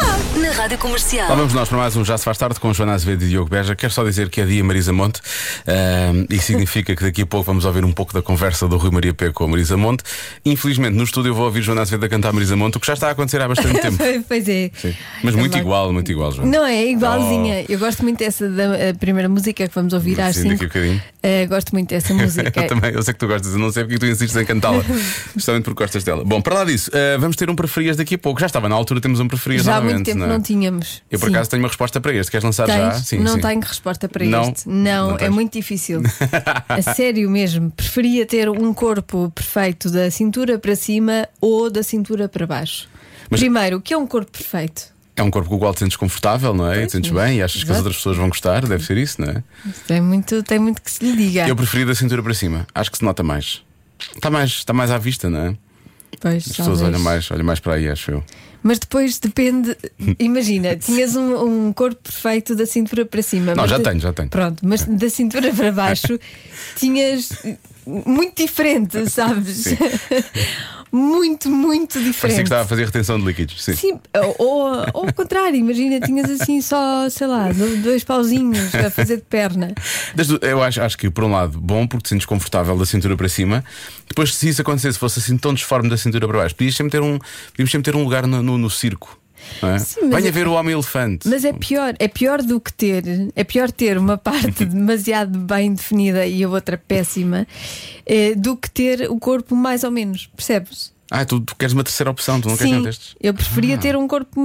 Na rádio comercial. Lá vamos nós para mais um Já se faz tarde com Joana Azevedo e Diogo Beja. Quero só dizer que é dia Marisa Monte ahm, e significa que daqui a pouco vamos ouvir um pouco da conversa do Rui Maria P com a Marisa Monte. Infelizmente, no estúdio eu vou ouvir Joana Azevedo a cantar Marisa Monte, o que já está a acontecer há bastante tempo. pois é. Sim. Mas muito igual, muito igual, Joana. Não é igualzinha. Eu gosto muito dessa da primeira música que vamos ouvir às Sim, daqui 5. a bocadinho. gosto muito dessa música. Eu também, eu sei que tu gostas, eu não sei porque tu insistes em cantá-la. Justamente porque gostas dela. Bom, para lá disso, eh, vamos ter um preferias daqui a pouco. Já estava na altura, temos um preferias Já novamente. Muito tempo não, não, é? tínhamos. Eu por Sim. acaso tenho uma resposta para este. Queres lançar já? Tens? não tenho resposta para Não? este. Não, Não é tens? muito difícil. a sério mesmo. Preferia ter um corpo perfeito da cintura para cima ou da cintura para baixo. Mas- Primeiro, o que é um corpo perfeito? É um corpo com o qual te sentes confortável, não é? E te sentes bem e achas que as Exato. outras pessoas vão gostar, deve ser isso, não é? Tem muito, tem muito que se lhe diga. Eu preferi da cintura para cima. Acho que se nota mais. Está mais, está mais à vista, não é? Pois, As pessoas talvez. olham mais, olham mais para aí, acho eu. Mas depois depende. Imagina, tinhas um, um corpo perfeito da cintura para cima. Não, já de- tenho, já tenho. Pronto, mas da cintura para baixo tinhas muito diferente, sabes? Muito, muito Parecia diferente. que estava a fazer retenção de líquidos. Sim. Sim, ou, ou ao contrário, imagina, tinhas assim só, sei lá, do- dois pauzinhos a fazer de perna. Eu acho, acho que, por um lado, bom, porque te sentes confortável da cintura para cima. Depois, se isso acontecesse, fosse assim tão disforme da cintura para baixo, podias sempre ter um, podíamos sempre ter um lugar no, no- no circo. É? Sim, Venha é- ver o homem-elefante. Mas é pior, é pior do que ter, é pior ter uma parte demasiado bem definida e a outra péssima, eh, do que ter o corpo mais ou menos, percebes? Ah, tu, tu queres uma terceira opção, tu não queres Sim, nenhum destes? eu preferia Ah. ter um corpo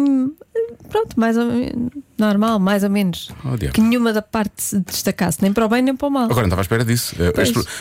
pronto, mais ou menos normal, mais ou menos. Oh, que nenhuma da parte se destacasse, nem para o bem nem para o mal. Agora não estava à espera disso. Eh,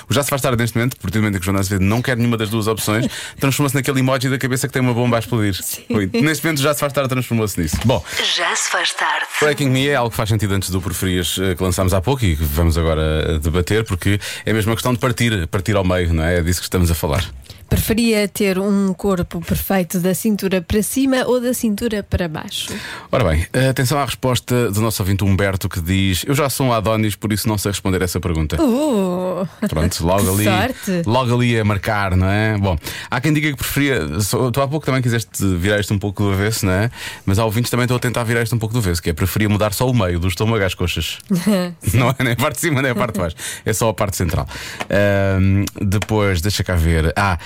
o já se faz tarde neste momento, porque momento que o Azevedo não quer nenhuma das duas opções, transforma-se naquele emoji da cabeça que tem uma bomba a explodir. Ui, Neste momento já se faz tarde transformou-se nisso. Bom, Já se faz tarde. Breaking Me é algo que faz sentido antes do Preferias eh, que lançámos há pouco e que vamos agora eh, debater, porque é mesmo uma questão de partir, partir ao meio, não é? É disso que estamos a falar. Preferia ter um corpo perfeito da cintura para cima ou da cintura para baixo. Ora bem, atenção à resposta do nosso ouvinte Humberto que diz: Eu já sou um Adonis, por isso não sei responder essa pergunta. Uh, Pronto, logo ali, sorte. logo ali a marcar, não é? Bom, há quem diga que preferia. Tu há pouco também quiseste virar isto um pouco do avesso, não é? Mas há ouvintes também estou a tentar virar isto um pouco do avesso, que é preferia mudar só o meio do estômago às coxas. não é nem a parte de cima, nem a parte de baixo, é só a parte central. Ahm, depois, deixa cá ver. Ah,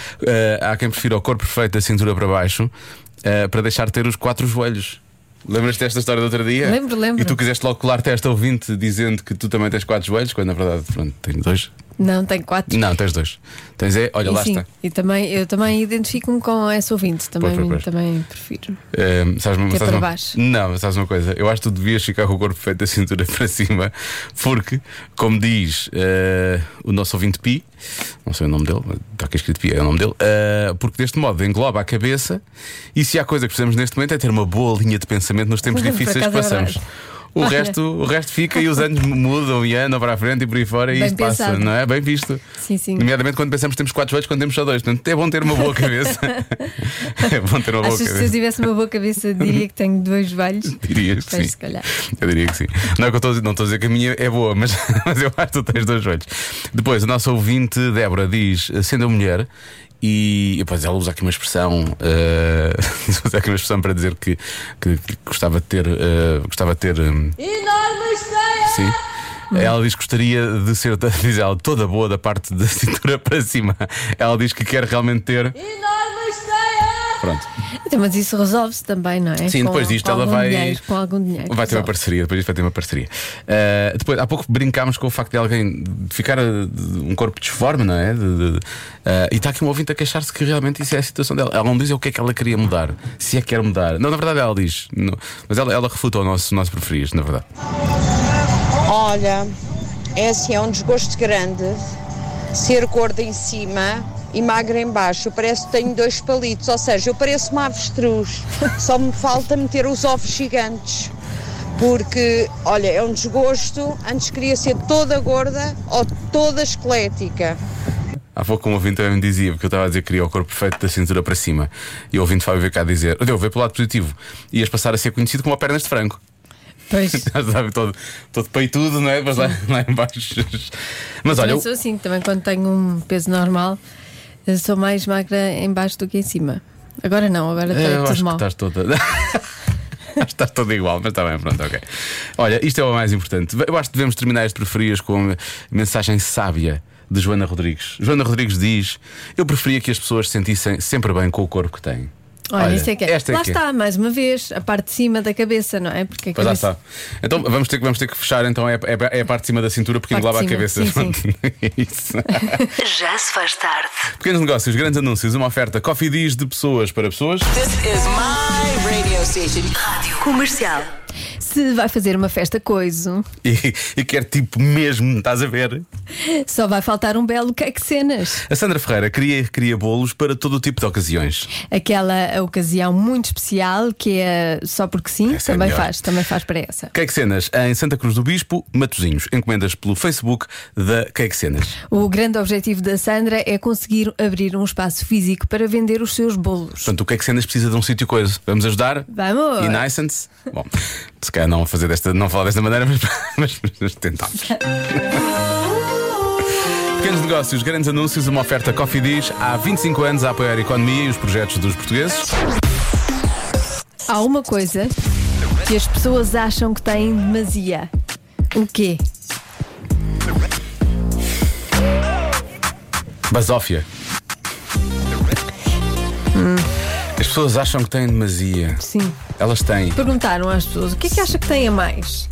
há quem prefira o corpo perfeito da cintura para baixo ah, para deixar de ter os quatro joelhos. Lembras-te desta história do outro dia? Lembro, lembro. E tu quiseste logo colar-te esta ouvinte dizendo que tu também tens quatro joelhos, quando na verdade, pronto, tens dois. Não, tem quatro. Não, tens dois. Tens é, olha, E lá sim, está. E também, eu também identifico-me com essa ouvinte, também, Pois, pois, pois. também prefiro. Ehm, sabes, uma- Que é sabes para uma- baixo. Não, mas sabes uma coisa? Eu acho que tu devias ficar com o corpo feito da cintura para cima, porque, como diz eh, o nosso ouvinte Pi, não sei o nome dele, está aqui escrito Pi, é o nome dele, eh, porque deste modo engloba a cabeça e se há coisa que precisamos neste momento é ter uma boa linha de pensamento nos tempos difíceis que é passamos. verdade. O Olha. resto, o resto fica e os anos mudam e andam para a frente e por aí fora e Bem isto passa, pensado. não é? Bem visto. Sim, sim. Nomeadamente quando pensamos que temos quatro joelhos, quando temos só dois. Portanto, é bom ter uma boa cabeça. é bom ter uma boa Achas que se eu cabeça. tivesse uma boa cabeça diria que tenho dois joelhos? Dirias que Pois, sim. se calhar. Eu diria que sim. Não é que eu estou a dizer, não estou a dizer que a minha é boa, mas, mas eu acho que tu tens dois joelhos. Depois, a nossa ouvinte Débora diz: sendo mulher. E depois ela usa aqui uma expressão, eh, usa aqui uma expressão para dizer que, que, que gostava de ter, eh, gostava de ter, hum, Enorme estreia! sim. Ela diz que gostaria de ser, diz ela, toda boa da parte da cintura para cima. Ela diz que quer realmente ter. Enorme! Pronto. Então, mas isso resolve-se também, não é? Sim, Com- depois disto com ela algum vai- dinheiro, com algum dinheiro. Vai ter uma parceria, depois disto vai ter uma parceria. Uh, depois, há pouco brincámos com o facto de alguém ficar uh, de um corpo disforme, não é? De- de- uh, e está aqui um ouvinte a queixar-se que realmente isso é a situação dela. Ela não diz o que é que ela queria mudar, se é que quer mudar. Não, na verdade ela diz, não. mas ela, ela refuta o nosso, nosso preferido, na verdade. Olha, é assim, é um desgosto grande ser gorda em cima e magra em baixo. Eu parece que tenho dois palitos, ou seja, eu pareço uma avestruz. Só me falta meter os ovos gigantes. Porque, olha, é um desgosto. Antes queria ser toda gorda ou toda esquelética. Há pouco um ouvinte também me dizia, porque eu estava a dizer que queria o corpo perfeito da cintura para cima. E o ouvinte Fábio veio cá dizer: Deu, vê pelo lado positivo. Ias passar a ser conhecido como a pernas de frango. Pois. Sabe, todo, todo peitudo, não é? Mas lá, lá em baixo. Mas olha, eu- sou assim, também quando tenho um peso normal, eu sou mais magra em baixo do que em cima. Agora não, agora É, eu está acho mal. que estás toda. Acho que estás toda igual, mas está bem, pronto, ok. Olha, isto é o mais importante. Eu acho que devemos terminar este preferias com a mensagem sábia de Joana Rodrigues. Joana Rodrigues diz: Eu preferia que as pessoas se sentissem sempre bem com o corpo que têm. Olha, isso é que é. Esta é Lá que é. está, mais uma vez, a parte de cima da cabeça, não é? Porque a Pois lá cabeça. está. Então vamos ter, que- vamos ter que fechar, então é, é- é a parte de cima da cintura porque Parte engloba a de cabeça. cima, É Isso. Já se faz tarde. Pequenos negócios, grandes anúncios, uma oferta Coffee Diz de pessoas para pessoas. This is my radio station. Rádio Comercial. Se vai fazer uma festa coiso, E, e quer tipo mesmo, estás a ver? só vai faltar um belo cake cenas. A Sandra Ferreira cria, cria bolos para todo o tipo de ocasiões. Aquela ocasião muito especial que é só porque sim, Essa é também melhor. faz, também faz para essa. Cake Cenas em Santa Cruz do Bispo, Matozinhos. Encomendas pelo Facebook da Cake Cenas. O grande objetivo da Sandra é conseguir abrir um espaço físico para vender os seus bolos. Portanto, o Cake Cenas precisa de um sítio coisa. Vamos ajudar? Vamos! E Nicence? Bom, se calhar não fazer desta, não falar desta maneira, mas, mas, mas tentamos. Pequenos negócios, grandes anúncios, uma oferta Coffee Dish há 25 anos a apoiar a economia e os projetos dos portugueses. Há uma coisa que as pessoas acham que têm demasia. O quê? Basófia. Pessoas acham que têm demasia. Sim. Elas têm. Perguntaram às pessoas o que é que acha que têm a mais?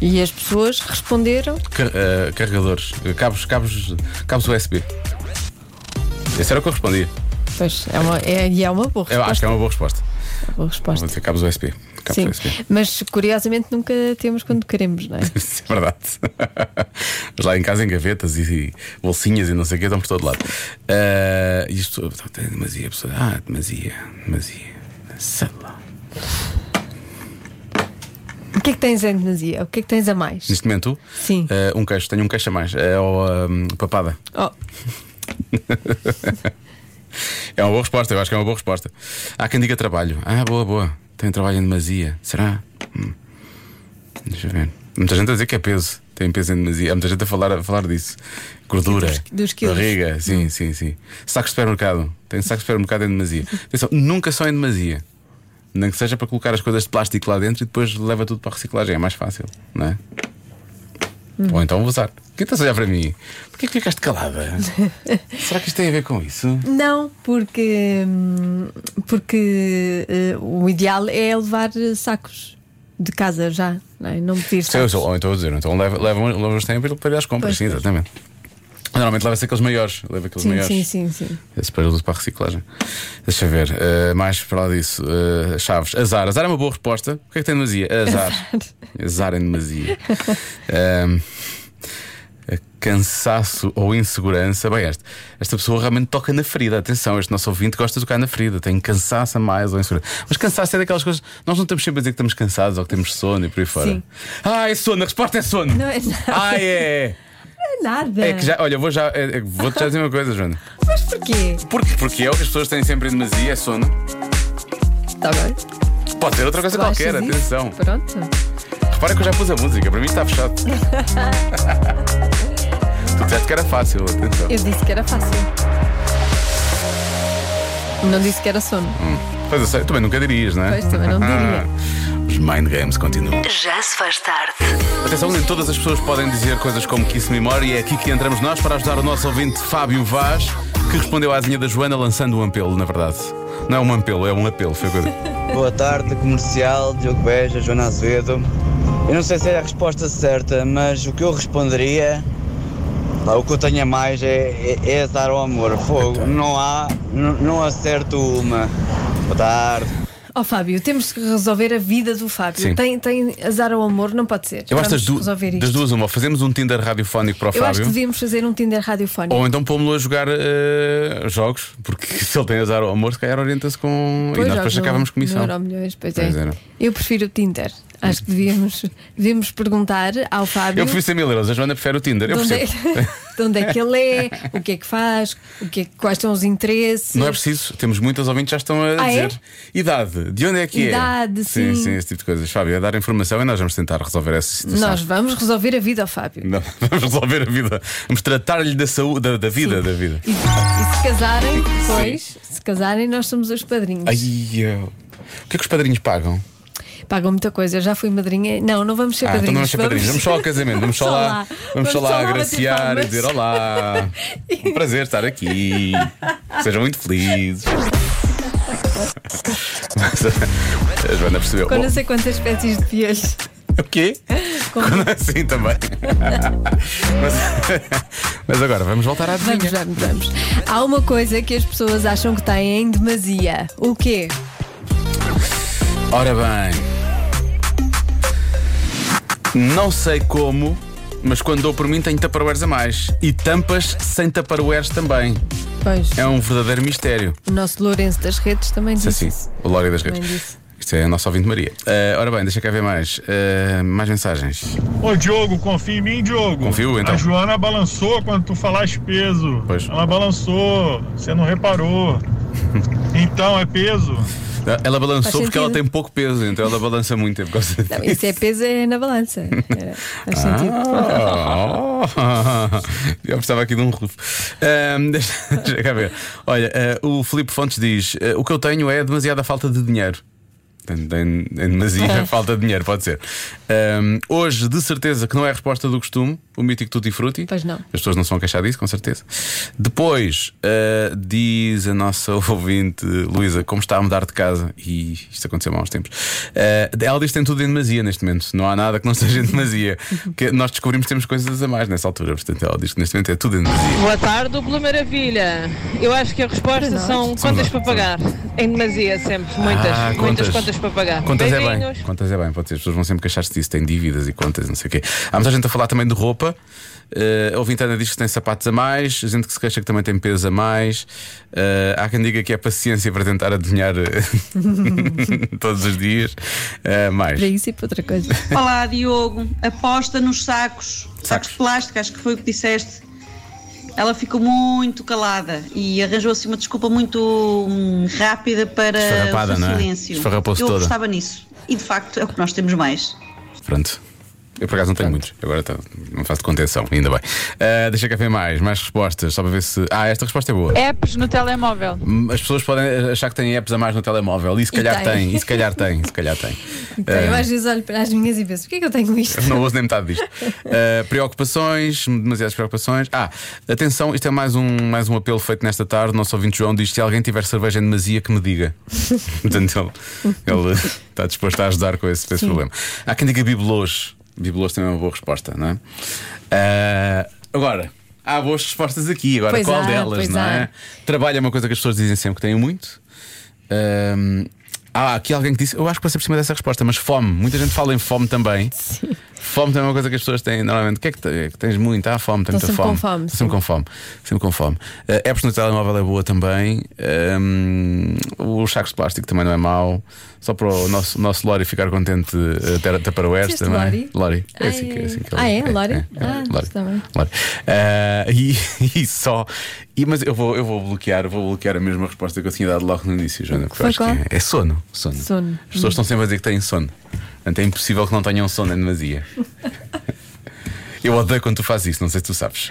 E as pessoas responderam: Car- eh, carregadores, cabos, cabos, cabos USB. Esse era o que eu respondia. Pois, é uma, é, e é uma boa Eu resposta. acho que é uma boa resposta. boa Vou resposta. dizer cabos USB. Sim, mas curiosamente nunca temos quando queremos, não é? Isso é verdade. Mas lá em casa em gavetas e, bolsinhas e não sei o que estão por todo lado. E isto tem demasia. a pessoa, Ah, demasia, demasia. Sei lá. O que é que tens em demasia? O que é que tens a mais? Neste momento, Sim. eh, um queixo, tenho um queixo a mais. É o ahm, papada. Oh, É uma boa resposta, eu acho que é uma boa resposta. Há quem diga trabalho. Ah, boa, boa. Tem trabalho em demasia. Será? Hum. Deixa eu ver. Muita gente a dizer que é peso. Tem peso em demasia. Há muita gente a falar, a falar disso. Gordura. Dos- dos quilos. Barriga. Sim, sim, sim. Sacos de supermercado. Tem sacos de supermercado em demasia. Atenção, nunca só em demasia. Nem que seja para colocar as coisas de plástico lá dentro e depois leva tudo para a reciclagem. É mais fácil, não é? Ou então usar. Quem estás a olhar para mim? Porquê que ficaste calada? Será que isto tem a ver com isso? Não, porque, hum, porque eh, o ideal é levar eh, sacos de casa já, não, é? não pedir Sim, eu sacos. sou- ou então vou dizer, então levam levam levam os tempos para ir às compras, Pois, sim, pois. Normalmente leva-se aqueles maiores, leva aqueles Sim, maiores. sim, sim, sim. Esse para uso para a reciclagem. Deixa ver, eh, mais para lá disso. eh, chaves. Azar. Azar é uma boa resposta. O que é que tem demasia? Azar. Azar em demasia. Eh, cansaço ou insegurança. Bem, esta, esta pessoa realmente toca na ferida. Atenção, este nosso ouvinte gosta de tocar na ferida. Tem cansaço a mais ou insegurança. Mas cansaço é daquelas coisas. Nós não estamos sempre a dizer que estamos cansados ou que temos sono e por aí fora. Sim. Ah, é sono. A resposta é sono. Não é nada. Ah, é. É nada. É que já, olha, vou já, é- é- vou-te já dizer uma coisa, Joana. Mas porquê? Porque, porque é o que as pessoas têm sempre em demasia, é sono. Está bem. Pode ser outra coisa Tu qualquer, achas isso? atenção. Pronto. Repara que eu já pus a música, para mim está fechado. tu disseste que era fácil, atenção. Eu disse que era fácil. Não disse que era sono. Pois eu sei, também nunca dirias, não é? Pois, também não diria. Mind games continuam. Já se faz tarde. Atenção, nem todas as pessoas podem dizer coisas como Kiss Me More e é aqui que entramos nós para ajudar o nosso ouvinte Fábio Vaz, que respondeu à adivinha da Joana lançando um apelo, na verdade. Não é um apelo, é um apelo, foi coisa. Boa tarde, comercial, Diogo Beja, Joana Azevedo. Eu não sei se é a resposta certa, mas o que eu responderia, o que eu tenho a mais é, é, é azar ao amor, fogo. Não há, não, não acerto uma. Boa tarde. Ó Fábio, temos que resolver a vida do Fábio. Sim. Tem, tem azar ao amor, não pode ser. Eu acho das, du resolver isto. das duas uma, fazemos um Tinder radiofónico para o Eu acho Fábio. que devíamos fazer um Tinder radiofónico. Ou então pomos-lo a jogar eh, jogos, porque se ele tem azar ao amor, se calhar orienta-se com. e nós depois acabamos comissão. no Euromilhões, pois, Pois é. era. Eu prefiro o Tinder. Acho que devíamos, devíamos perguntar ao Fábio. Eu prefiro 100 mil euros, a Joana prefere o Tinder. Eu de onde, é, de onde é que ele é, o que é que faz, o que é, quais são os interesses. Não é preciso, temos muitas ouvintes que já estão a Ah, é? dizer. Idade, de onde é que Idade, é? sim. sim, esse tipo de coisas. Fábio, é dar informação e nós vamos tentar resolver essa situação. Nós vamos resolver a vida ao Fábio. Não, vamos resolver a vida. Vamos tratar-lhe da saúde, da, da vida, da vida. E, e se casarem, depois, se casarem, nós somos os padrinhos. Ai, eu- o que é que os padrinhos pagam? Pagam muita coisa. Eu já fui madrinha. Não, não vamos ser Ah, então padrinhos. não vamos ser padrinhos, vamos só ao casamento, vamos só lá, vamos só lá agraciar e dizer olá. Um prazer estar aqui. Sejam muito felizes. Mas a Joana percebeu. Com Bom, não sei quantas espécies de piolhos. o quê? Com- Quando assim também. mas, mas agora vamos voltar à Vamos, adivinha. vamos, vamos. Há uma coisa que as pessoas acham que têm em demasia. O quê? Ora bem. Não sei como, mas quando dou por mim tenho tupperwares a mais. E tampas sem tupperwares também. Pois, É um verdadeiro mistério. o nosso Lourenço das redes também Isso disse assim, isso. o Lória das Também Redes. disse. Isto é a nossa ouvinte Maria. Eh, ora bem, deixa cá ver mais. Eh, mais mensagens. Ô Diogo, confia em mim, Diogo. Confio, então. A Joana balançou quando tu falaste peso. Pois. Ela balançou, você não reparou. então é peso. Ela balançou porque ela tem pouco peso, então ela balança muito é por causa Não, isso é peso é na balança. É, faz sentido. Ah, eu precisava aqui de um rufo. Ahm, deixa, deixa cá ver. Olha, eh, o Filipe Fontes diz: eh, O que eu tenho é demasiada falta de dinheiro. Tem demasiada falta de dinheiro, pode ser. Ahm, hoje, de certeza que não é a resposta do costume, o mítico Tutti Frutti. Pois não. As pessoas não se vão queixar disso, com certeza. Depois, eh, diz a nossa ouvinte Luísa como está a mudar de casa, e isto aconteceu há uns tempos. Eh, ela diz que tem tudo em demasia neste momento, não há nada que não seja em demasia. Porque nós descobrimos que temos coisas a mais nessa altura, portanto, ela diz que neste momento é tudo em demasia. Boa tarde, dupla maravilha. Eu acho que a resposta são contas para pagar. Em demasia, sempre. Muitas, Ah, muitas contas para pagar. Contas é bem. Contas é bem, pode ser. As pessoas vão sempre queixar-se disso, têm dívidas e contas, não sei o quê. Há muita gente a falar também de roupa. Uh, a ouvinte Ana diz que tem sapatos a mais, a gente que se queixa que também tem peso a mais. Uh, há quem diga que é paciência para tentar adivinhar uh, todos os dias. Uh, mais. Para isso e para outra coisa. Olá, Diogo. Aposta nos sacos. Sacos, Sacos. de plástico, acho que foi o que disseste. Ela ficou muito calada e arranjou assim uma desculpa muito hum, rápida para o é? silêncio. Esfarrapou-se Eu toda. apostava nisso. E de facto é o que nós temos mais. Pronto. Eu por acaso não tenho muitos, agora tá- não faço de contenção, ainda bem. Uh, deixa cá ver mais, mais respostas, só para ver se. Ah, esta resposta é boa. Apps no telemóvel. As pessoas podem achar que têm apps a mais no telemóvel, e se E calhar tem. tem, e se calhar tem, e se calhar tem. Então, eu Uh, às vezes olho para as minhas e penso: porquê é que eu tenho isto? Não ouço nem metade disto. Uh, preocupações, demasiadas preocupações. Ah, atenção, isto é mais um, mais um apelo feito nesta tarde. O nosso ouvinte João diz: se alguém tiver cerveja em demasia, que me diga. Portanto, ele, ele está disposto a ajudar com esse, esse problema. Há quem diga bibelôs. Bibelôs também é uma boa resposta, não é? Uh, agora. Há boas respostas aqui, agora Pois qual há, delas, não é? há. Trabalho é uma coisa que as pessoas dizem sempre que têm muito. Um, há aqui alguém que disse, eu acho que passei por cima dessa resposta, mas fome. Muita gente fala em fome também. Fome também é uma coisa que as pessoas têm normalmente. O que é que, que tens muito? Ah, fome, tenho muita sempre fome. com fome, sempre com fome. Sempre com fome. Uh, apps no telemóvel é boa também. Um, os sacos de plástico também não é mau. Só para o nosso, nosso Lori ficar contente, uh, ter Tupperwares Disseste também. Lori? Lori. É Ah, assim que, é é. assim que Ah, ele- é? Lori? Ah, Lori. bem. Lori. Uh, e, e só. E, mas eu vou, eu vou bloquear, vou bloquear a mesma resposta que eu tinha dado logo no início, Joana. Porque eu acho que qual? é, é sono. Sono. Sono. As pessoas estão sempre a dizer que têm sono. Portanto, é impossível que não tenham sono em demasia. Eu odeio quando tu fazes isso, não sei se tu sabes.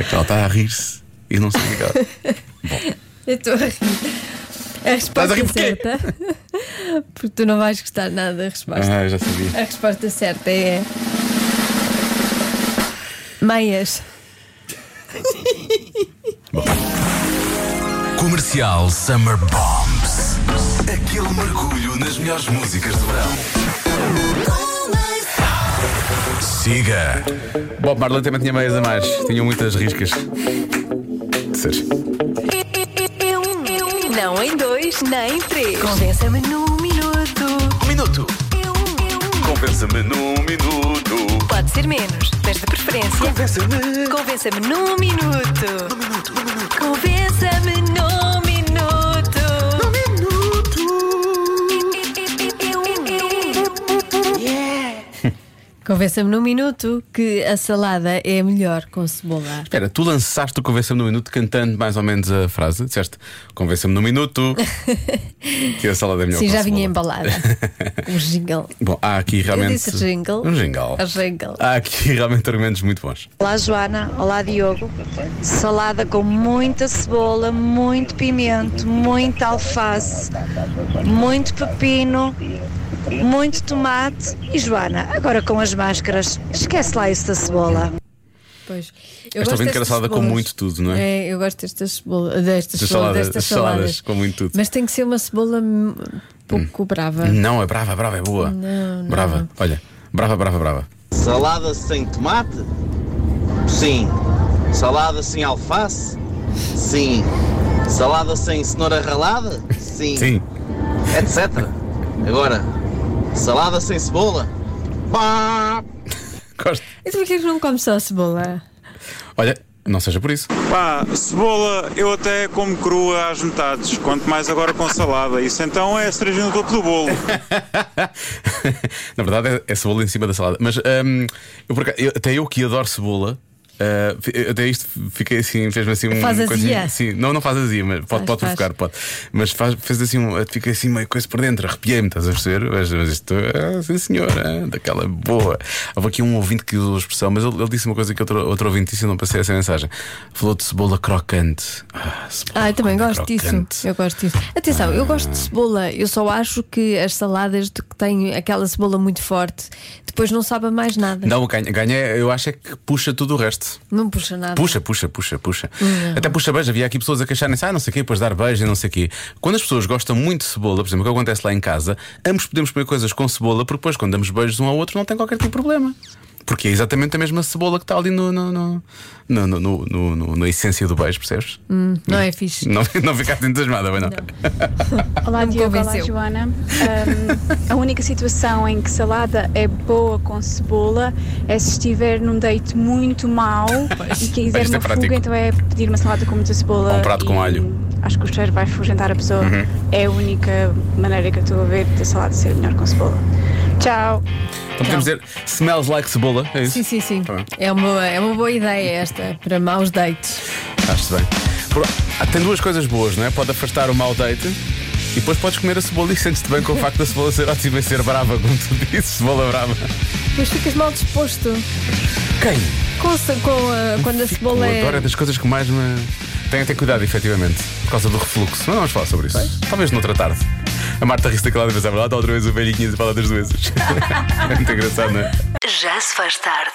É que ela está a rir-se e não sei o que ela. Eu estou a rir. A resposta a rir porquê? certa. Porque tu não vais gostar nada da resposta. Ah, eu já sabia. A resposta certa é. Meias. Comercial Summer Bombs. Aquele mergulho nas melhores músicas do verão. Siga. Bob Marley também tinha meias a mais, tinham muitas riscas. Ser. Não em dois, nem em três. Convença-me num minuto. Um minuto. Compensa-me num minuto. Ser menos, mas de preferência. Convença-me. Convença-me num minuto. Num minuto, num minuto. Convença-me num Convença-me num minuto que a salada é melhor com cebola. Espera, tu lançaste o Convença-me no Minuto cantando mais ou menos a frase. Disseste Convença-me no Minuto que a salada é melhor Sim, com já vinha embalada. Um jingle. Bom, há aqui realmente. Eu disse jingle. Um jingle. A jingle. Há aqui realmente argumentos muito bons. Olá Joana, olá Diogo. Salada com muita cebola, muito pimento, muita alface, muito pepino, muito tomate e Joana, agora com as máscaras, esquece lá isso da cebola. Pois. Esta Eu gosto ouvinte quer a destas salada com muito tudo, não é? É, eu gosto destas cebolas, destas, saladas- destas das saladas saladas. com muito tudo. Mas tem que ser uma cebola hum, pouco brava. Não, é brava, brava, é boa. Não, não. Brava, olha. Brava, brava, brava. Salada sem tomate? Sim. Salada sem alface? Sim. Salada sem cenoura ralada? Sim. Sim. Etc. Agora, salada sem cebola? Pá! Gosto. Então porquê que não come só a cebola? Olha, não seja por isso. Pá, cebola eu até como crua às metades, quanto mais agora com salada. Isso então é a cereja no topo do bolo. Na verdade é, é cebola em cima da salada. Mas hum, eu- até eu que adoro cebola. Ah, fi- até isto fiquei assim, fez-me assim um Faz azia? coisinha- Sim, não, não faz azia, mas pode, Faz, pode provocar, pode. Mas faz, fez assim, um, fiquei assim meio coisa por dentro, arrepiei-me, estás a perceber? Mas, mas isto, ah, sim senhora, daquela boa. Houve aqui um ouvinte que usou a expressão, mas ele, ele disse uma coisa que outro, outro ouvinte disse e não passei essa mensagem. Falou de cebola crocante. Ah, cebola Ah, eu também gosto disso. crocante. Eu gosto disso. Atenção, eu gosto de cebola. Eu só acho que as saladas de que têm aquela cebola muito forte depois não sabem mais nada. Não, ganha, ganha, eu acho é que puxa tudo o resto. Não puxa nada. Puxa, puxa, puxa, puxa. Não. Até puxa beijo. Havia aqui pessoas a queixarem-se, ah, não sei o quê, depois dar beijo e não sei o quê. Quando as pessoas gostam muito de cebola, por exemplo, o que acontece lá em casa, ambos podemos comer coisas com cebola, porque depois, quando damos beijos um ao outro, não tem qualquer tipo de problema. Porque é exatamente a mesma cebola que está ali no, no, no, no, no, no- no- no- na essência do beijo, percebes? Hum, não é fixe. Não, não ficaste entusiasmada, bem não. Olá, Não me Diogo. Olá. Joana. Um, a única situação em que salada é boa com cebola é se estiver num date muito mau e quiser é uma prático. fuga, então é pedir uma salada com muita cebola. Ou um prato e com alho. Acho que o cheiro vai afugentar a pessoa. Uhum. É a única maneira que eu estou a ver da salada ser melhor com cebola. Tchau. Então podemos dizer smells like cebola, é isso? Sim, sim, sim. Tá. É uma, é uma boa ideia esta para maus dates. Acho-te bem. Por- ah, tem duas coisas boas, não é? Pode afastar o mau date e depois podes comer a cebola e sentes-te bem com o facto da cebola ser ótima e ser brava, como tu dizes, cebola brava. Depois ficas mal disposto. Quem? Com, com a- quando a cebola Eu adoro, é é. das coisas que mais me. Tenho que ter cuidado, efetivamente, por causa do refluxo. Mas não vamos falar sobre isso. Talvez noutra tarde. A Marta ri-se daquela vez, é verdade, outra vez o velhinho a falar das doenças. é muito engraçado, não é? Já se faz tarde.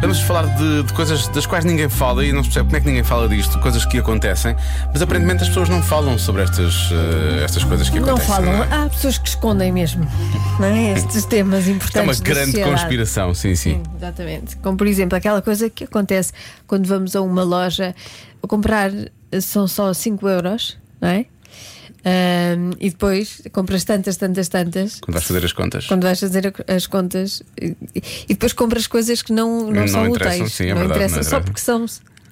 Vamos falar de, de coisas das quais ninguém fala e não se percebe como é que ninguém fala disto, coisas que acontecem, mas aparentemente as pessoas não falam sobre estas, eh, estas coisas que Não acontecem. falam. não é? Há pessoas que escondem mesmo. Não é? Estes temas Isto é uma importantes. da grande conspiração, sim, sim. Exatamente. Como por exemplo aquela coisa que acontece quando vamos a uma loja a comprar eh, são só 5 euros, não é? Ahm, e depois compras tantas, tantas, tantas. Quando vais fazer as contas. Quando vais fazer as contas e, e depois compras coisas que não, não, Não são úteis. sim, é não verdade, interessam, não só interessa. porque são.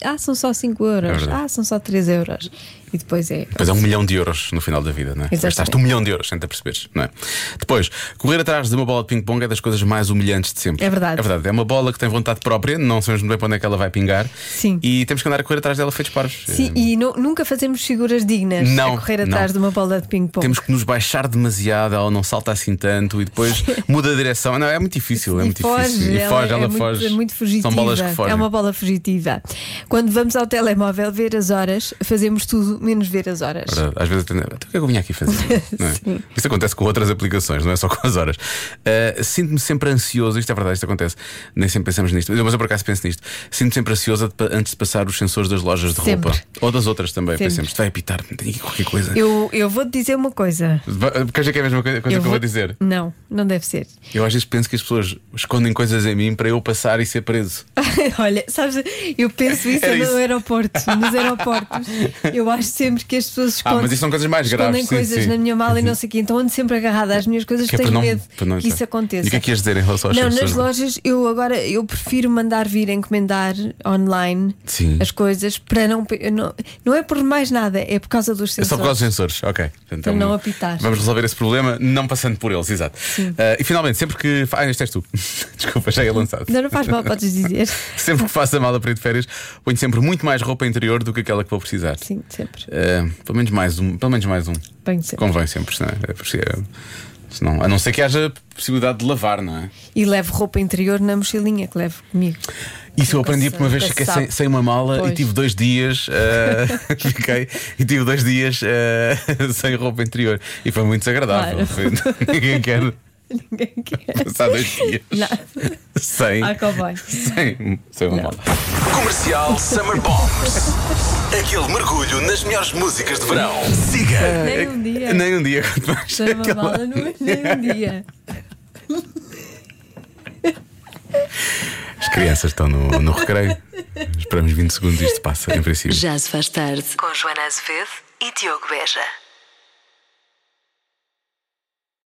Ah, são só 5 euros. É ah, são só 3 euros. E depois é. Depois é um milhão de euros no final da vida, não é? Gastaste um milhão de euros, sem te perceberes, não é? Depois, correr atrás de uma bola de ping-pong é das coisas mais humilhantes de sempre. É verdade. É verdade. É uma bola que tem vontade própria, não sabemos muito bem para onde é que ela vai pingar. Sim. E temos que andar a correr atrás dela feitos paros. Sim, e nu- nunca fazemos figuras dignas Não, a correr não. atrás de uma bola de ping-pong. Temos que nos baixar demasiado, ela não salta assim tanto e depois muda a direção. Não, é muito difícil, é E muito foge, difícil. E ela foge, é ela muito, foge. é muito fugitiva. São bolas que fogem. É uma bola fugitiva. Quando vamos ao telemóvel ver as horas, fazemos tudo menos ver as horas. Verdade. Às vezes até. Então, o que é que eu vinha aqui fazer? É? Sim. Isso acontece com outras aplicações, não é só com as horas. Uh, Sinto-me sempre ansioso, isto é verdade, isto acontece. Nem sempre pensamos nisto, mas eu por acaso penso nisto. Sinto-me sempre ansioso antes de passar os sensores das lojas de Sempre. roupa ou das outras também. Sempre. Pensamos, vai apitar, tem aqui qualquer coisa. Eu, eu vou-te dizer uma coisa. Porque acha que é a mesma coisa, coisa que eu vou vou- dizer? Não, não deve ser. Eu às vezes penso que as pessoas escondem coisas em mim para eu passar e ser preso. Olha, sabes, eu penso isso Era no isso. aeroporto, nos aeroportos. Eu acho sempre que as pessoas Ah, escondem, mas isso são coisas mais escondem graves, sim, coisas sim. na minha mala e não sei o quê. Então ando sempre agarrada às minhas coisas, Que é tenho não- medo não que isso aconteça. E o que é que ias dizer em relação às Não, pessoas? nas lojas eu agora eu prefiro mandar vir encomendar online Sim. as coisas para não, não. Não é por mais nada, é por causa dos É sensores. só por causa dos sensores, ok. Então, Para não apitar. Vamos resolver esse problema não passando por eles, exato. Ah, e finalmente, sempre que. Ah, este és tu. Desculpa, já ia lançado. Não, não faz mal, podes dizer. Sempre que faço a mala para ir de férias, ponho sempre muito mais roupa interior do que aquela que vou precisar. Sim, sempre. Ah, pelo menos mais um. Pelo menos mais um. Sempre. Convém sempre, senão, é, porque é- senão- a não ser que haja possibilidade de lavar, não é? E levo roupa interior na mochilinha que levo comigo. Isso eu aprendi por uma vez, fiquei se sem, sem uma mala Pois. e tive dois dias. ah, fiquei e tive dois dias ah, sem roupa interior. E foi muito desagradável. Claro. Foi- ninguém quer Ninguém quer. passar dois dias Nada. sem, Ah, cowboy. sem, sem uma mala. Comercial Summer Bombs. Aquele mergulho nas melhores músicas de verão. Siga. Nem um dia. Nem um dia, Sem uma aquela- mala, não é nem um dia. As crianças estão no, no recreio. Esperamos 20 segundos e isto passa, em princípio. Já se faz tarde. Com Joana Azevedo e Diogo Beja.